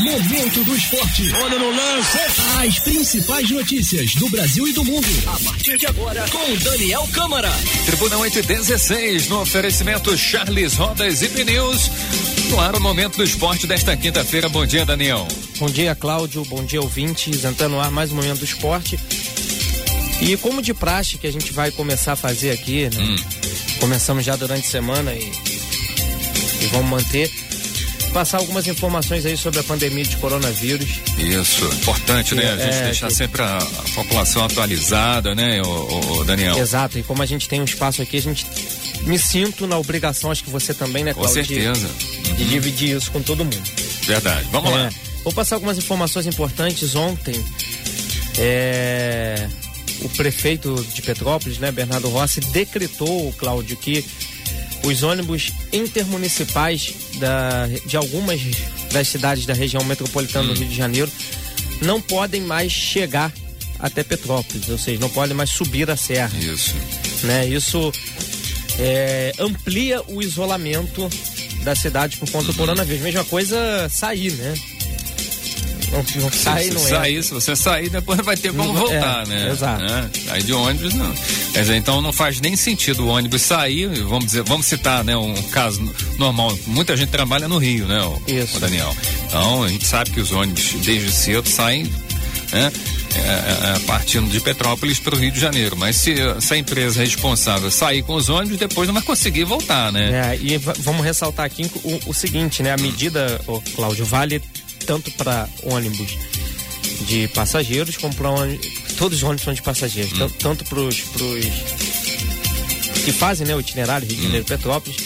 Momento do esporte. Olha no lance. As principais notícias do Brasil e do mundo. A partir de agora, com Daniel Câmara. Tribuna 8 e 16, no oferecimento Charles Rodas e Pneus. No ar, o momento do esporte desta quinta-feira. Bom dia, Daniel. Bom dia, Cláudio. Bom dia, ouvintes. Entrando no ar mais um momento do esporte. E como de praxe que a gente vai começar a fazer aqui, né? Hum. Começamos já durante a semana e, e vamos manter passar algumas informações aí sobre a pandemia de coronavírus. Isso, importante, né? A gente é, deixar que... sempre a, a, população atualizada, né, o, o, Daniel? Exato, e como a gente tem um espaço aqui, a gente me sinto na obrigação, acho que você também, né, Cláudio? Com certeza. De, de dividir isso com todo mundo. Verdade, vamos é, lá. Vou passar algumas informações importantes ontem. É, o prefeito de Petrópolis, né, Bernardo Rossi, decretou, Cláudio, que os ônibus intermunicipais da, de algumas das cidades da região metropolitana hum. do Rio de Janeiro não podem mais chegar até Petrópolis, ou seja, não podem mais subir a serra. Isso. Né? Isso é, amplia o isolamento da cidade por conta uhum. do coronavírus. Mesma coisa sair, né? Não, não sai, não é. Sair, se você sair, depois vai ter como voltar, é, né? Exato. É, aí de ônibus não. Quer dizer, então não faz nem sentido o ônibus sair, vamos dizer, vamos citar, né, um caso normal. Muita gente trabalha no Rio, né, o, Isso. o Daniel. Então a gente sabe que os ônibus desde cedo saem, né? É, é, é partindo de Petrópolis para o Rio de Janeiro. Mas se, se, a empresa responsável sair com os ônibus, depois não vai conseguir voltar, né? É, e vamos ressaltar aqui o, o seguinte, né? A medida, oh, Cláudio, vale tanto para ônibus de passageiros como para todos os ônibus são de passageiros, hum. tanto para os que fazem né, o itinerário Rio de Janeiro hum. Petrópolis,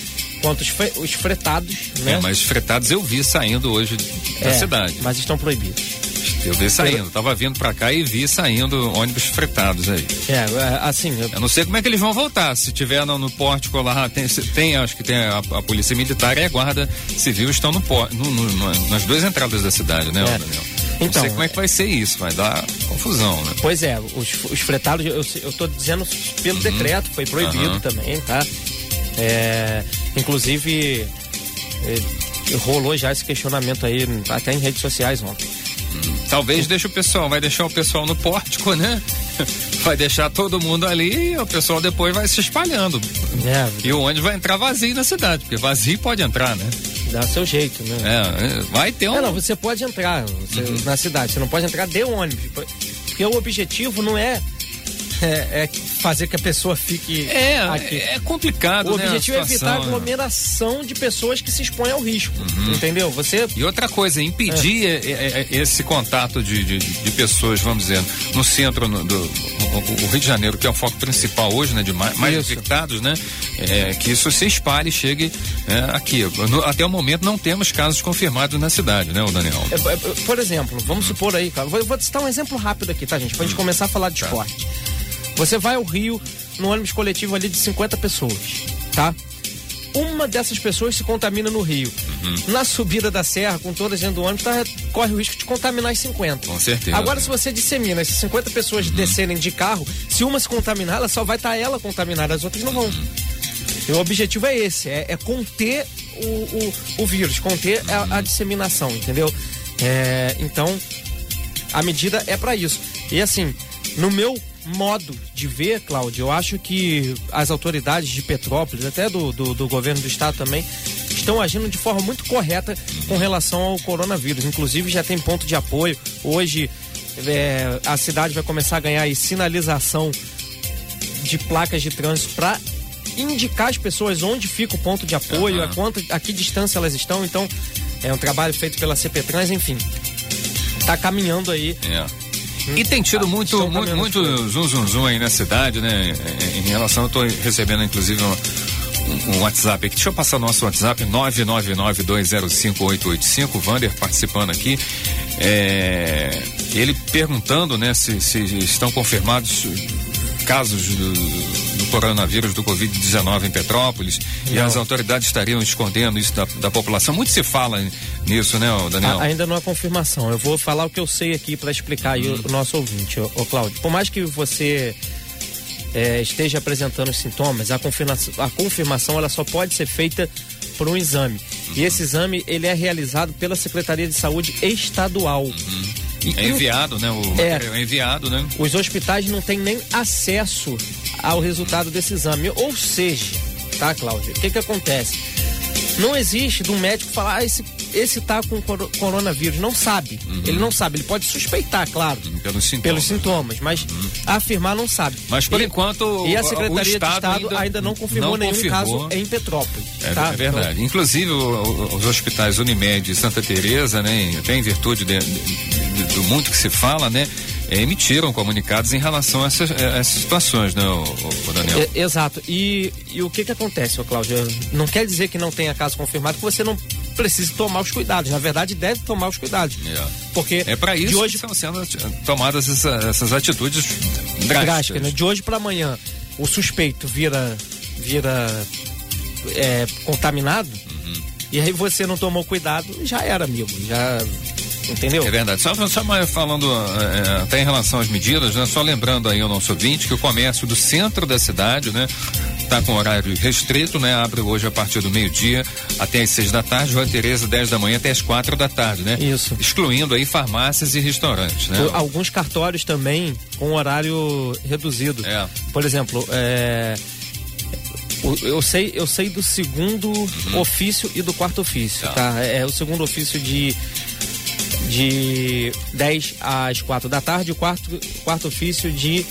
quanto os, os fretados. Né? É, mas fretados eu vi saindo hoje da é, cidade. Mas estão proibidos. Eu vi saindo, tava vindo para cá e vi saindo ônibus fretados aí. É, é assim. Eu, eu não sei como é que eles vão voltar. Se tiver no, no pórtico lá, tem, tem, acho que tem a, a, polícia militar e a guarda civil estão no, no, no nas duas entradas da cidade, né, é. Daniel? Não então, sei como é que vai ser isso, vai dar confusão, né? Pois é, os, os fretados, eu, eu tô dizendo pelo uhum. decreto, foi proibido uhum. também, tá? É, inclusive, é, rolou já esse questionamento aí, até em redes sociais ontem. Talvez deixe o pessoal, vai deixar o pessoal no pórtico, né? Vai deixar todo mundo ali e o pessoal depois vai se espalhando. É, e o ônibus vai entrar vazio na cidade, porque vazio pode entrar, né? Dá seu jeito, né? É, vai ter um. Não, não você pode entrar você, uhum. na cidade, você não pode entrar de ônibus. Porque o objetivo não é é, é, fazer que a pessoa fique é, aqui. É complicado, O né, objetivo é evitar a né? aglomeração de pessoas que se expõem ao risco, uhum. entendeu? Você... E outra coisa, impedir é. é, é esse contato de, de, de, pessoas, vamos dizer, no centro no, do o, Rio de Janeiro, que é o foco principal hoje, né, de mais, mais infectados, né, que isso se espalhe e chegue aqui. No, até o momento não temos casos confirmados na cidade, né, Daniel? por exemplo, vamos uhum. supor aí, cara, vou, vou citar um exemplo rápido aqui, tá, gente? Pra gente uhum. começar a falar de tá. esporte. Você vai ao Rio no ônibus coletivo ali de 50 pessoas, tá? Uma dessas pessoas se contamina no Rio. Uhum. Na subida da serra, com todas dentro do ônibus, tá, corre o risco de contaminar as 50. Com certeza. Agora, se você dissemina essas 50 pessoas uhum. descerem de carro, se uma se contaminar, ela só vai estar tá ela contaminada, as outras não vão. Uhum. o objetivo é esse, é, é conter o, o, o, vírus, conter a, a, uhum. disseminação, entendeu? É, então, a medida é para isso. E assim, no meu modo de ver, Cláudio, eu acho que as autoridades de Petrópolis, até do, do, do, governo do estado também, estão agindo de forma muito correta com relação ao coronavírus. Inclusive já tem ponto de apoio. Hoje é, a cidade vai começar a ganhar aí, sinalização de placas de trânsito para indicar as pessoas onde fica o ponto de apoio, uhum. a, quanto, a que distância elas estão. Então, é um trabalho feito pela CP Trans, enfim. Tá caminhando aí. É e tem tido muito, muito, muito zum, zum, zum aí na cidade, né? Em relação, eu tô recebendo inclusive um, um WhatsApp aqui. Deixa eu passar nosso WhatsApp, 999205885, Vander participando aqui. É, ele perguntando, né, se, se estão confirmados casos do coronavírus, do Covid-19 em Petrópolis não. e as autoridades estariam escondendo isso da, da, população. Muito se fala nisso, né, Daniel? A, ainda não há confirmação. Eu vou falar o que eu sei aqui para explicar o, o, nosso ouvinte, o, Cláudio. Por mais que você é, esteja apresentando sintomas, a confirmação, a confirmação ela só pode ser feita por um exame. E esse exame ele é realizado pela Secretaria de Saúde Estadual. E, é enviado, né? O é, é enviado, né? Os hospitais não têm nem acesso ao resultado desse exame. Ou seja, tá, Cláudio? O que que acontece? Não existe de um médico falar, ah, esse, esse tá com coronavírus. Não sabe. Uhum. Ele não sabe. Ele pode suspeitar, claro. Uhum, pelos sintomas. Pelos sintomas, mas uhum. afirmar não sabe. Mas por e, enquanto. E a Secretaria de Estado ainda, ainda não confirmou não nenhum confirmou. caso em Petrópolis. É, tá? é verdade. Então, Inclusive, os hospitais Unimed e Santa Teresa, né, até em virtude de, de, do muito que se fala, né? Emitiram comunicados em relação a essas, a essas situações, né, o, o Daniel? É, exato. E, e o que que acontece, Cláudio? Não quer dizer que não tenha caso confirmado que você não precise tomar os cuidados. Na verdade, deve tomar os cuidados. É. Porque é para isso de hoje... que estão sendo tomadas essa, essas atitudes drásticas. drásticas né? De hoje para amanhã, o suspeito vira, vira é, contaminado. Uhum. E aí você não tomou cuidado, já era, amigo. Já Entendeu? É verdade. Só, só falando é, é, até em relação às medidas, né? Só lembrando aí ao nosso ouvinte que o comércio do centro da cidade, né? Tá com horário restrito, né? Abre hoje a partir do meio-dia até as seis da tarde, João Tereza, dez da manhã até as quatro da tarde, né? Isso. Excluindo aí farmácias e restaurantes, né? Alguns cartórios também com horário reduzido. É. Por exemplo, é eu sei, eu sei do segundo uhum. ofício e do quarto ofício, tá? tá? É, é o segundo ofício de de 10 às 4 da tarde, o quarto, quarto ofício de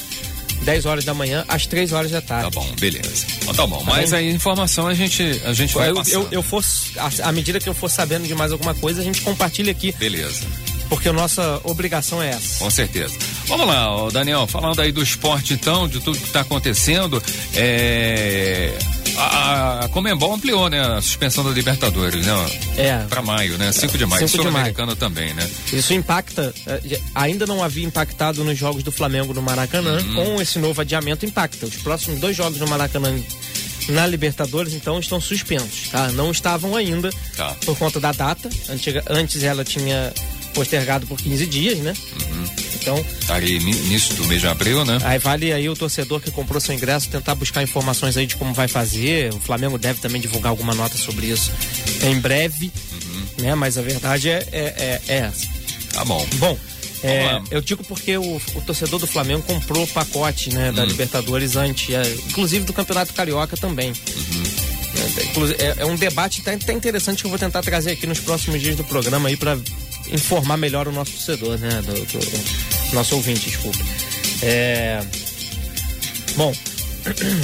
10 horas da manhã às 3 horas da tarde. Tá bom, beleza. Então, tá bom, tá mas a informação a gente, a gente vai eu, eu, eu for, à medida que eu for sabendo de mais alguma coisa, a gente compartilha aqui. Beleza. Porque a nossa obrigação é essa. Com certeza. Vamos lá, Daniel, falando aí do esporte então, de tudo que está acontecendo, é a, a Comembol ampliou, né, a suspensão da Libertadores, né? É. Para maio, né? 5 de maio. Sul-Americano também, né? Isso impacta, eh, ainda não havia impactado nos jogos do Flamengo no Maracanã, uhum. com esse novo adiamento impacta. Os próximos dois jogos no Maracanã na Libertadores, então, estão suspensos, tá? Não estavam ainda tá. por conta da data. Antiga, antes ela tinha postergado por 15 dias, né? Uhum. Então. Tá ali início do mês de abril, né? Aí vale aí o torcedor que comprou seu ingresso tentar buscar informações aí de como vai fazer. O Flamengo deve também divulgar alguma nota sobre isso em breve, uhum. né? Mas a verdade é, é, é, é essa. Tá bom. Bom. É, eu digo porque o, o, torcedor do Flamengo comprou o pacote né, da hum. Libertadores antes, é, inclusive do Campeonato Carioca também. Uhum. É, é, é, um debate até, até interessante que eu vou tentar trazer aqui nos próximos dias do programa aí para informar melhor o nosso torcedor, né? Do, do nosso ouvinte, desculpa. É... Bom,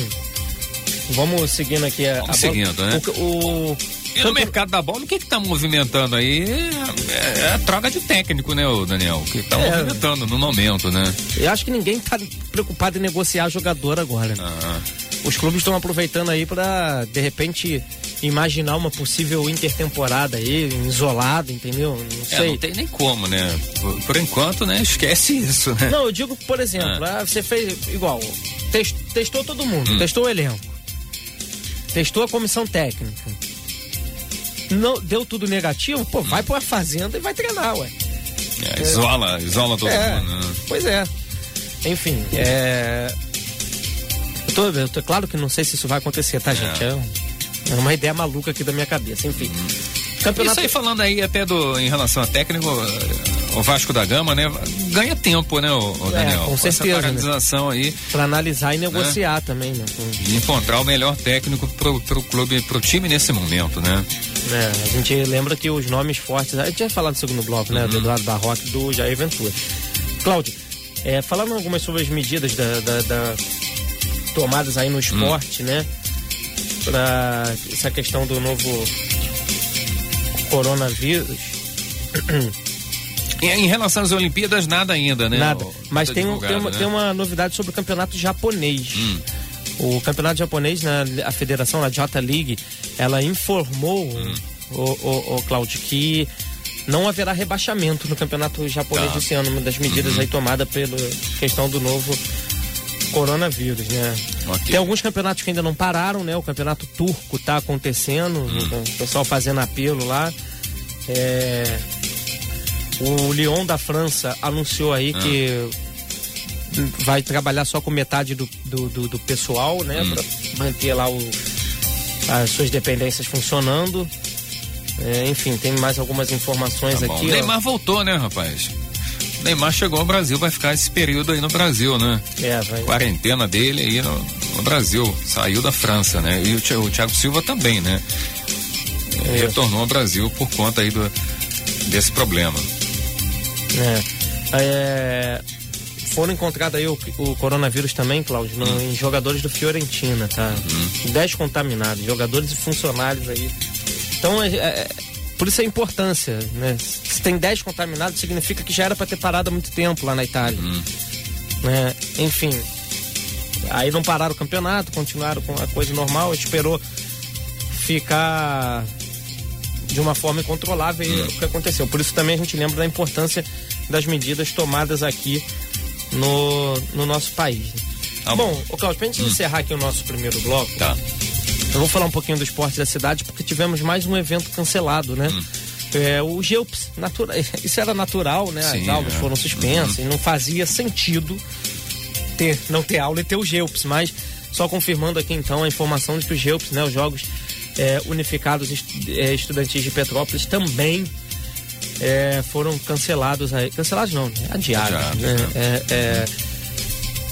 vamos seguindo aqui a, vamos a seguindo, bola. né? O, o... E no mercado da bola, o que está movimentando aí é, é, a troca de técnico, né, Daniel? O que está é, movimentando no momento, né? Eu acho que ninguém está preocupado em negociar jogador agora. Ah. Os clubes estão aproveitando aí para de repente imaginar uma possível intertemporada aí, isolado, entendeu? Não sei. É, não tem nem como, né? Por, por, enquanto, né? Esquece isso, né? Não, eu digo, por exemplo, ah. ah você fez igual, test, testou todo mundo, hum. testou o elenco, testou a comissão técnica. Não, deu tudo negativo, pô, hum. vai pra fazenda e vai treinar, ué. É, isola, isola todo é, mundo. Né? Pois é. Enfim, é. Eu tô, eu tô, claro que não sei se isso vai acontecer, tá, gente? É, é uma ideia maluca aqui da minha cabeça, enfim. Campeonato... Isso aí falando aí até do, em relação a técnico, o Vasco da Gama, né? Ganha tempo, né, o, é, Daniel? É, com certeza. Essa paralisação né? aí. Pra analisar e negociar né? também, né? E encontrar o melhor técnico pro, pro clube, pro time nesse momento, né? É, a gente lembra que os nomes fortes, a gente já falado no segundo bloco, né? Uhum. Do Eduardo Barroca e do Jair Ventura. Cláudio, é, falando algumas sobre as medidas da, da, da tomadas aí no esporte, né? Para essa questão do novo coronavírus. Em relação às Olimpíadas, nada ainda, né? Nada. Mas tem, um, tem, uma, né? tem uma novidade sobre o campeonato japonês. Hum. O campeonato japonês, né, a federação, a J League, ela informou, hum. o, o, o Claudio, que não haverá rebaixamento no campeonato japonês tá. esse ano, uma das medidas uhum. aí tomada pela questão do novo coronavírus, né? Okay. Tem alguns campeonatos que ainda não pararam, né? O campeonato turco tá acontecendo, hum. o pessoal fazendo apelo lá. É... O Lyon da França anunciou aí ah. que vai trabalhar só com metade do, do, do, do pessoal, né? Hum. Pra manter lá o, as suas dependências funcionando. É, enfim, tem mais algumas informações Tá aqui. O ó. Neymar voltou, né, rapaz? Neymar chegou ao Brasil, vai ficar esse período aí no Brasil, né? É, vai. Quarentena dele aí no, no Brasil. Saiu da França, né? E o, o Thiago Silva também, né? É. Retornou ao Brasil por conta aí do, desse problema. É. É, foram encontrados aí o, o coronavírus também, Cláudio, no- em jogadores do Fiorentina, tá? 10 contaminados, jogadores e funcionários aí. Então, é, é- por isso a importância, né? Se tem 10 contaminados, significa que já era para ter parado há muito tempo lá na Itália. Né? Enfim, aí não pararam o campeonato, continuaram com a coisa normal, esperou ficar de uma forma incontrolável e é o que aconteceu. Por isso também a gente lembra da importância das medidas tomadas aqui no, no nosso país. Tá bom, bom. ô Cláudio, pra gente encerrar aqui o nosso primeiro bloco, Tá. Eu vou falar um pouquinho do esporte da cidade, porque tivemos mais um evento cancelado, né? Hum. É, o Geups, natura... isso era natural, né? As Sim, aulas é. foram suspensas e não fazia sentido ter, não ter aula e ter o Geups, mas só confirmando aqui então a informação de que o Geups, né, os Jogos é, Unificados é, Estudantis de Petrópolis também é, foram cancelados aí, cancelados não, né? adiados, Adiados, né?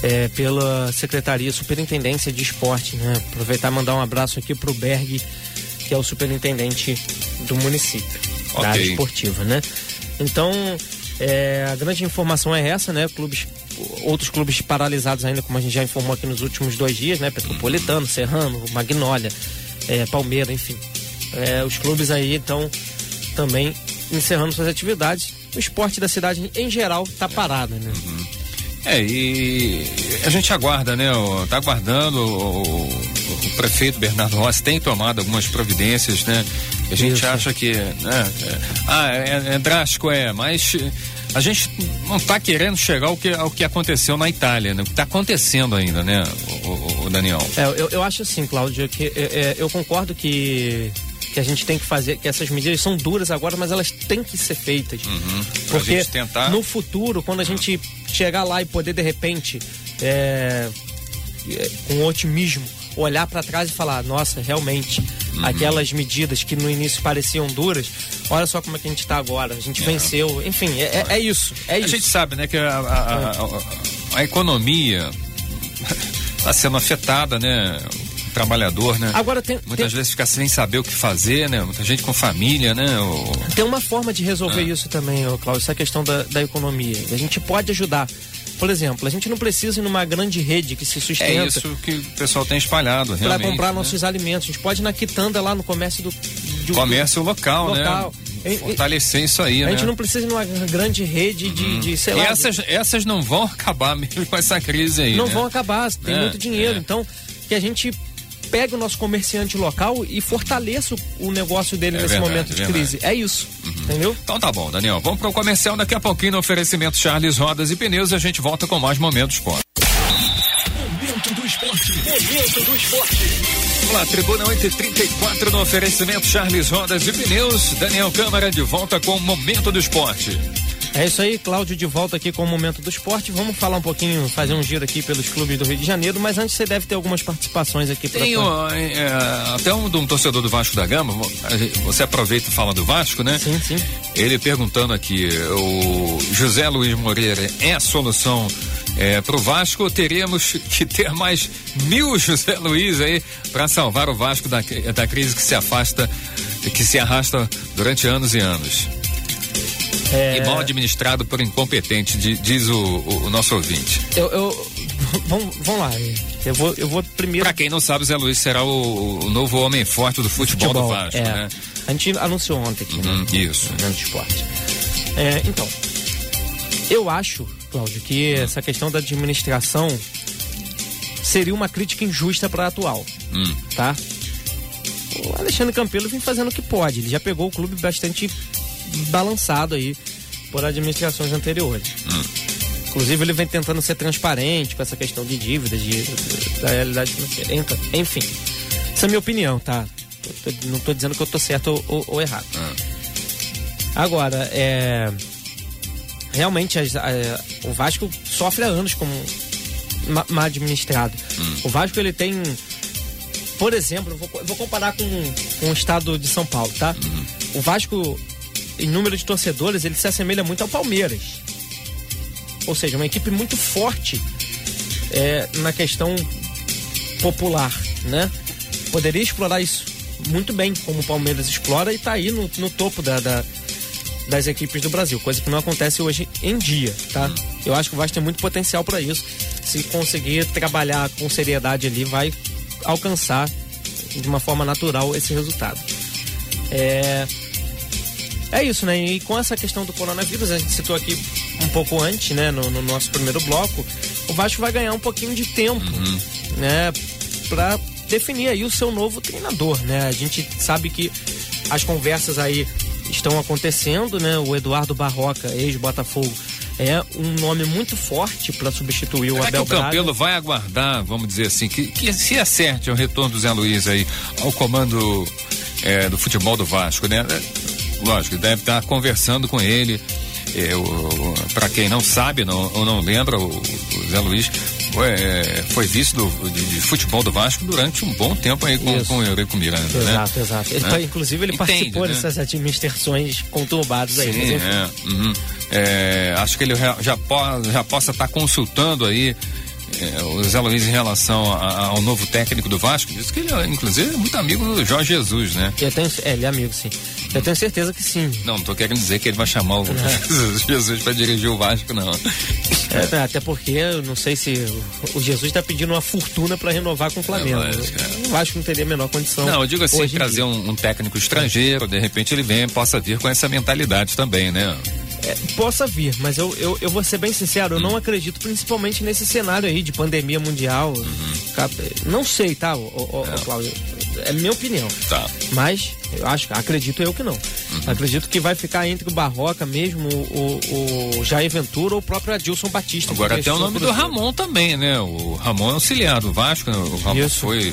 É, pela Secretaria Superintendência de Esporte, né? Aproveitar e mandar um abraço aqui pro Berg, que é o superintendente do município, da Ok. área esportiva, né? Então, é, a grande informação é essa, né? Clubes, outros clubes paralisados ainda, como a gente já informou aqui nos últimos dois dias, né? Petropolitano, Serrano, Magnólia, é, Palmeira, enfim. É, os clubes aí, então, também encerrando suas atividades. O esporte da cidade, em geral, tá parado, né? É, e a gente aguarda, né? o- Tá aguardando, o, o- prefeito Bernardo Rossi tem tomado algumas providências, né? A gente Isso. acha que, né? é, ah, é, é drástico, é, mas a gente não tá querendo chegar ao que, ao que aconteceu na Itália, né? O que tá acontecendo ainda, né, o, o- o Daniel? É, eu, eu acho assim, Cláudio, que é, é, eu concordo que, que a gente tem que fazer, que essas medidas são duras agora, mas elas têm que ser feitas. Uhum. Porque tentar. no futuro, quando a gente chegar lá e poder de repente, é, é, com otimismo, olhar para trás e falar, nossa, realmente, Uhum. aquelas medidas que no início pareciam duras, olha só como é que a gente está agora, a gente venceu, enfim, é, é- é isso, é A isso. gente sabe, né, que a, a- a- a- a economia está sendo afetada, né? Trabalhador, né? Agora tem, Muitas tem, vezes fica sem saber o que fazer, né? Muita gente com família, né? O- Tem uma forma de resolver Ah. isso também, ô Cláudio, essa questão da, da economia. A gente pode ajudar. Por exemplo, a gente não precisa ir numa grande rede que se É sustenta isso que o pessoal tem espalhado, para realmente. comprar né? nossos alimentos. A gente pode ir na quitanda lá no comércio do, do Comércio local, local. né? Fortalecer isso aí, A né? gente não precisa ir numa grande rede de, de sei e lá. essas, essas não vão acabar mesmo com essa crise aí, não né? vão acabar, tem É, muito dinheiro. é. Então, que a gente pegue o nosso comerciante local e fortaleça o, o negócio dele É nesse verdade, momento de verdade. crise. É isso. Entendeu? Então tá bom, Daniel. Vamos pro comercial daqui a pouquinho no oferecimento Charles Rodas e Pneus. A gente volta com mais momentos esporte. Momento do esporte. Momento do esporte. Vamos lá, Tribuna 834 no oferecimento Charles Rodas e Pneus. Daniel Câmara de volta com o Momento do Esporte. É isso aí, Cláudio de volta aqui com o Momento do Esporte. Vamos falar um pouquinho, fazer um giro aqui pelos clubes do Rio de Janeiro, mas antes você deve ter algumas participações aqui pra ó, é, até um de um torcedor do Vasco da Gama, você aproveita e fala do Vasco, né? Sim, sim. Ele perguntando aqui, o José Luiz Moreira é a solução é, para o Vasco ou teremos que ter mais mil José Luiz aí para salvar o Vasco da, da crise que se afasta, que se arrasta durante anos e anos? É, E mal administrado por incompetente, di- diz o, o- nosso ouvinte. eu, eu- vamos, vamos lá. Eu vou, eu vou primeiro. Para quem não sabe, Zé Luiz será o, o novo homem forte do futebol, do Vasco, é. né? A gente anunciou ontem aqui, Hum, né? isso. No esporte. É, então, eu acho, Cláudio, que essa questão da administração seria uma crítica injusta para atual, Hum. tá? O Alexandre Campelo vem fazendo o que pode. Ele já pegou o clube bastante balançado aí por administrações anteriores. Hum. Inclusive, ele vem tentando ser transparente com essa questão de dívidas, de, da realidade financeira. Então, enfim, essa é a minha opinião, tá? Tô- não estou dizendo que eu tô certo ou, ou- ou errado. Ah. Agora, é. Realmente, a- o Vasco sofre há anos como ma- mal administrado. O Vasco, ele tem. Por exemplo, vou, vou comparar com, com o estado de São Paulo, tá? o Vasco, em número de torcedores, ele se assemelha muito ao Palmeiras. Ou seja, uma equipe muito forte é, na questão popular, né? Poderia explorar isso muito bem, como o Palmeiras explora e está aí no, no topo da, da, das equipes do Brasil, coisa que não acontece hoje em dia, tá? Eu acho que o Vasco tem muito potencial para isso. Se conseguir trabalhar com seriedade ali, vai alcançar de uma forma natural esse resultado. É, é isso, né? E com essa questão do coronavírus, a gente citou aqui um pouco antes, né, no, no nosso primeiro bloco, o Vasco vai ganhar um pouquinho de tempo, uhum. né, para definir aí o seu novo treinador, né? A gente sabe que as conversas aí estão acontecendo, né? O Eduardo Barroca, ex-Botafogo, é um nome muito forte para substituir o Será Abel que o Campelo vai aguardar, vamos dizer assim, que, que se acerte o retorno do Zé Luiz aí ao comando é, do futebol do Vasco, né? Lógico, deve estar conversando com ele. Para quem não sabe não, ou não lembra, o, o Zé Luiz foi, é, foi vice do, de, de, futebol do Vasco durante um bom tempo aí com, com o Eurico Miranda. Né? Exato, né? exato. Ele, né? Inclusive, ele Entende, participou né? dessas administrações conturbadas aí. Sim, é, uhum. é, acho que ele já, já, já possa estar tá consultando aí é, o Zé Luiz em relação a, ao novo técnico do Vasco, disse que ele, inclusive, é muito amigo do Jorge Jesus, né? Eu tenho, é, ele é amigo, sim. Eu tenho certeza que sim. Não, não tô querendo dizer que ele vai chamar o é. Jesus para dirigir o Vasco, não. É, até porque eu não sei se o, o Jesus está pedindo uma fortuna para renovar com o Flamengo. É, é. O Vasco não teria a menor condição. Não, eu digo assim, trazer um, um, técnico estrangeiro, de repente ele vem, possa vir com essa mentalidade também, né? É, possa vir, mas eu, eu, eu vou ser bem sincero, eu não acredito principalmente nesse cenário aí de pandemia mundial. Uhum. Não sei, tá, é. Cláudio? É minha opinião. Tá. Mas eu acho, acredito eu que não. Uhum. Acredito que vai ficar entre o Barroca mesmo, o, o Jair Ventura ou o próprio Adilson Batista. Agora tem o nome do Ramon também, né? O Ramon é auxiliar do Vasco, né? o Ramon Isso. foi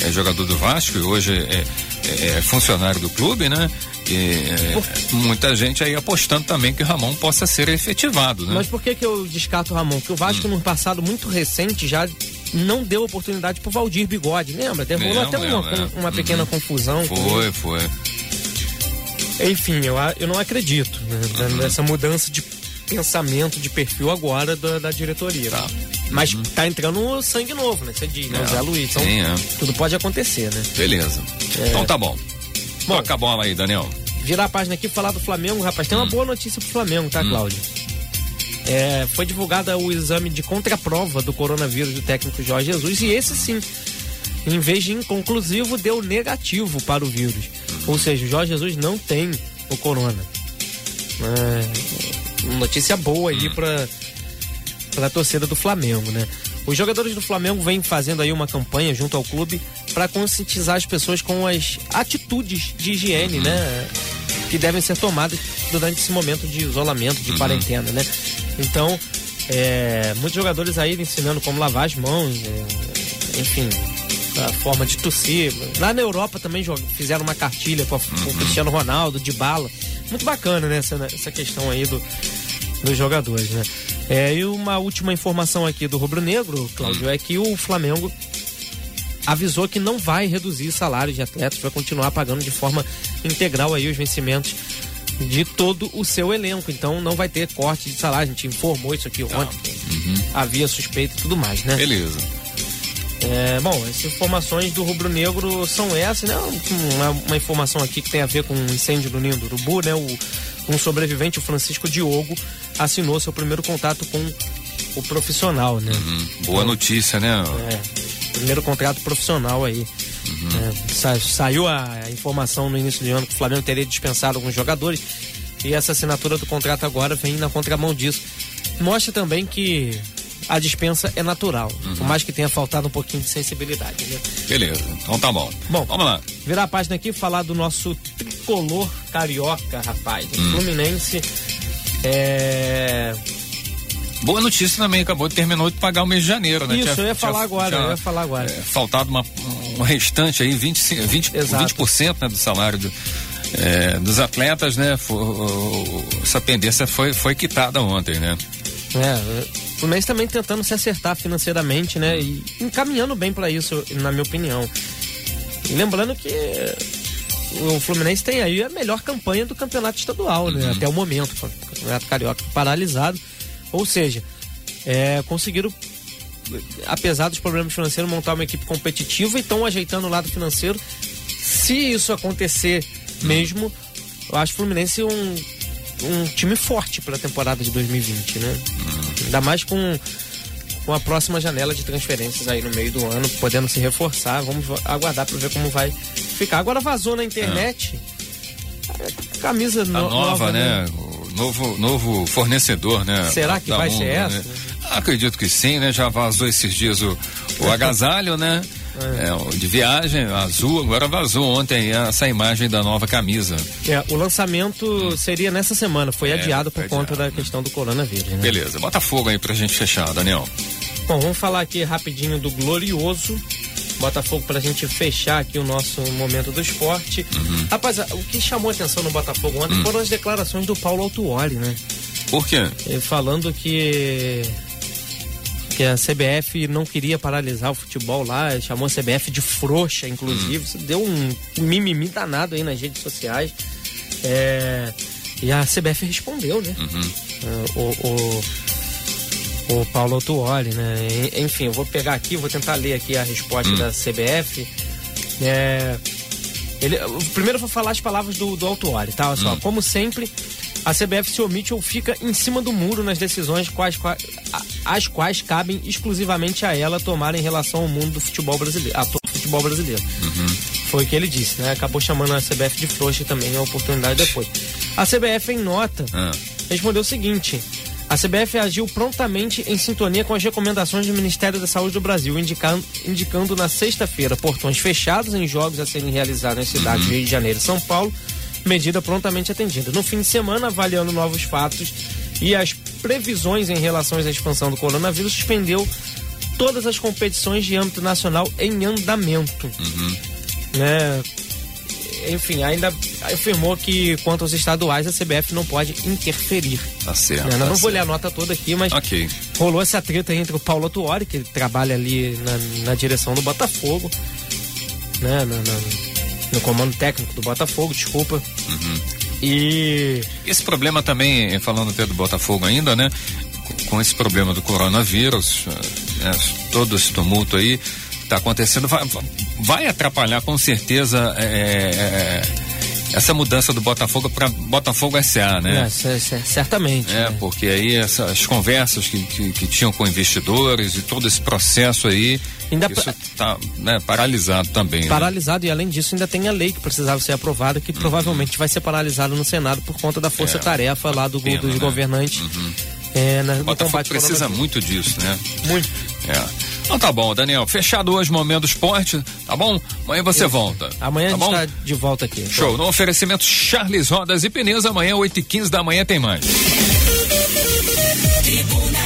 é, é, jogador do Vasco e hoje é, é, é funcionário do clube, né? E, muita gente aí apostando também que o Ramon possa ser efetivado, né? Mas por que que eu descarto o Ramon? Porque o Vasco hum. no passado muito recente já não deu oportunidade pro Valdir Bigode, lembra? Rolou até uma, é. uma pequena uhum. confusão. Foi, foi. Enfim, eu, eu não acredito né, uhum. nessa mudança de pensamento, de perfil agora da, da diretoria. Tá. Mas uhum. tá entrando sangue novo, né? Você diz, né? É. O Zé Luiz. Então, Sim, é. tudo pode acontecer, né? Beleza. É... Então tá bom. Bom, Toca a bola aí, Daniel. Virar a página aqui e falar do Flamengo, rapaz. Tem uma hum. boa notícia pro Flamengo, tá, hum. Cláudio? É, foi divulgada o exame de contraprova do coronavírus do técnico Jorge Jesus e esse sim, em vez de inconclusivo, deu negativo para o vírus. Ou seja, o Jorge Jesus não tem o corona. É, notícia boa aí hum. para para a torcida do Flamengo, né? Os jogadores do Flamengo vêm fazendo aí uma campanha junto ao clube para conscientizar as pessoas com as atitudes de higiene, uhum. né? Que devem ser tomadas durante esse momento de isolamento, de uhum. quarentena, né? Então, é, muitos jogadores aí ensinando como lavar as mãos, é, enfim, a forma de tossir. Lá na Europa também fizeram uma cartilha com, a, com o uhum. Cristiano Ronaldo, de bala. Muito bacana, né? Essa, essa questão aí do, dos jogadores, né? É, e uma última informação aqui do Rubro Negro, Cláudio, é que o Flamengo avisou que não vai reduzir salários de atletas, vai continuar pagando de forma integral aí os vencimentos de todo o seu elenco. Então não vai ter corte de salário. A gente informou isso aqui ontem. Uhum. Havia suspeita e tudo mais, né? Beleza. É, bom, as informações do Rubro Negro são essas, né? Uma, uma, informação aqui que tem a ver com o um incêndio no Ninho do Urubu, né? O, um sobrevivente, o Francisco Diogo, assinou seu primeiro contato com o profissional, né? Uhum. Boa então, notícia, né? É, primeiro contrato profissional aí. Uhum. É, sa saiu a informação no início do ano que o Flamengo teria dispensado alguns jogadores e essa assinatura do contrato agora vem na contramão disso. Mostra também que a dispensa é natural, uhum. por mais que tenha faltado um pouquinho de sensibilidade. Né? Beleza, então tá bom. Bom, vamos lá. Virar a página aqui e falar do nosso tricolor carioca, rapaz. O hum. Fluminense é. Boa notícia também, acabou de terminou de pagar o mês de janeiro, né? Isso, tinha, eu ia falar agora, tinha, eu ia falar agora. É, faltado uma, um restante aí, 20, 20, 20% né, do salário do, é, dos atletas, né? Foi, essa pendência foi, foi quitada ontem, né? É, o Fluminense também tentando se acertar financeiramente, né? E encaminhando bem para isso, na minha opinião. E lembrando que o Fluminense tem aí a melhor campanha do campeonato estadual, né? Uhum. Até o momento. O campeonato carioca paralisado. Ou seja, é, conseguiram, apesar dos problemas financeiros, montar uma equipe competitiva e estão ajeitando o lado financeiro. Se isso acontecer mesmo, eu acho o Fluminense um, um time forte para a temporada de 2020, né? Uhum. Ainda mais com com a próxima janela de transferências aí no meio do ano, podendo se reforçar. Vamos aguardar para ver como vai ficar. Agora vazou na internet. É. Camisa no, nova, nova, né? né? novo, novo fornecedor, né? Será que vai mundo, ser essa? Né? Acredito que sim, né? Já vazou esses dias o, o agasalho, né? É. É, de viagem, azul, agora vazou ontem essa imagem da nova camisa. É, o lançamento hum. seria nessa semana, foi é, adiado por conta da questão do coronavírus. Né? Beleza, bota fogo aí pra gente fechar, Daniel. Bom, vamos falar aqui rapidinho do Glorioso. Botafogo pra gente fechar aqui o nosso momento do esporte. Uhum. Rapaz, o que chamou atenção no Botafogo ontem uhum. foram as declarações do Paulo Autuori, né? Por quê? Falando que que a CBF não queria paralisar o futebol lá, chamou a CBF de frouxa, inclusive. Uhum. Deu um mimimi danado aí nas redes sociais. É, e a CBF respondeu, né? Uhum. É, o, o o Paulo Autuori, né? Enfim, eu vou pegar aqui, vou tentar ler aqui a resposta hum. da CBF. É, ele, primeiro eu vou falar as palavras do, do Autuori, tá? Olha só, hum. como sempre, a CBF se omite ou fica em cima do muro nas decisões quais, quais, as quais cabem exclusivamente a ela tomar em relação ao mundo do futebol brasileiro, a todo futebol brasileiro. Uhum. Foi o que ele disse, né? Acabou chamando a CBF de frouxa também a oportunidade depois. A CBF, em nota, ah. respondeu o seguinte: a CBF agiu prontamente em sintonia com as recomendações do Ministério da Saúde do Brasil, indicando, indicando na sexta-feira portões fechados em jogos a serem realizados nas cidades de Rio de Janeiro e São Paulo, medida prontamente atendida. No fim de semana, avaliando novos fatos e as previsões em relação à expansão do coronavírus, suspendeu todas as competições de âmbito nacional em andamento. Uhum. Né? Enfim, ainda afirmou que quanto aos estaduais a CBF não pode interferir. Tá certo. Eu tá não certo. vou ler a nota toda aqui, mas okay. rolou essa treta entre o Paulo Tuori, que trabalha ali na, na direção do Botafogo, né, no, comando técnico do Botafogo, desculpa. Uhum. E esse problema também, falando até do Botafogo ainda, né? Com esse problema do coronavírus, né, todo esse tumulto aí, está acontecendo vai, vai, atrapalhar com certeza é, é, é essa mudança do Botafogo para Botafogo SA, né? É, certamente. É, né? porque aí essas conversas que, que, que, tinham com investidores e todo esse processo aí. Ainda isso está né, paralisado também. Né? Paralisado, né? e além disso, ainda tem a lei que precisava ser aprovada, que uhum. provavelmente vai ser paralisada no Senado por conta da força-tarefa é, lá do, pena, dos né? governantes. Uhum. É, na, Botafogo precisa muito disso, né? Muito. É. Então tá bom, Daniel. Fechado hoje o Momento Esporte, tá bom? Amanhã você Isso. volta. Amanhã tá a gente tá de volta aqui. Show. Bom. No oferecimento Charles Rodas e Pneus, amanhã 8 e 15 da manhã tem mais. Tribuna.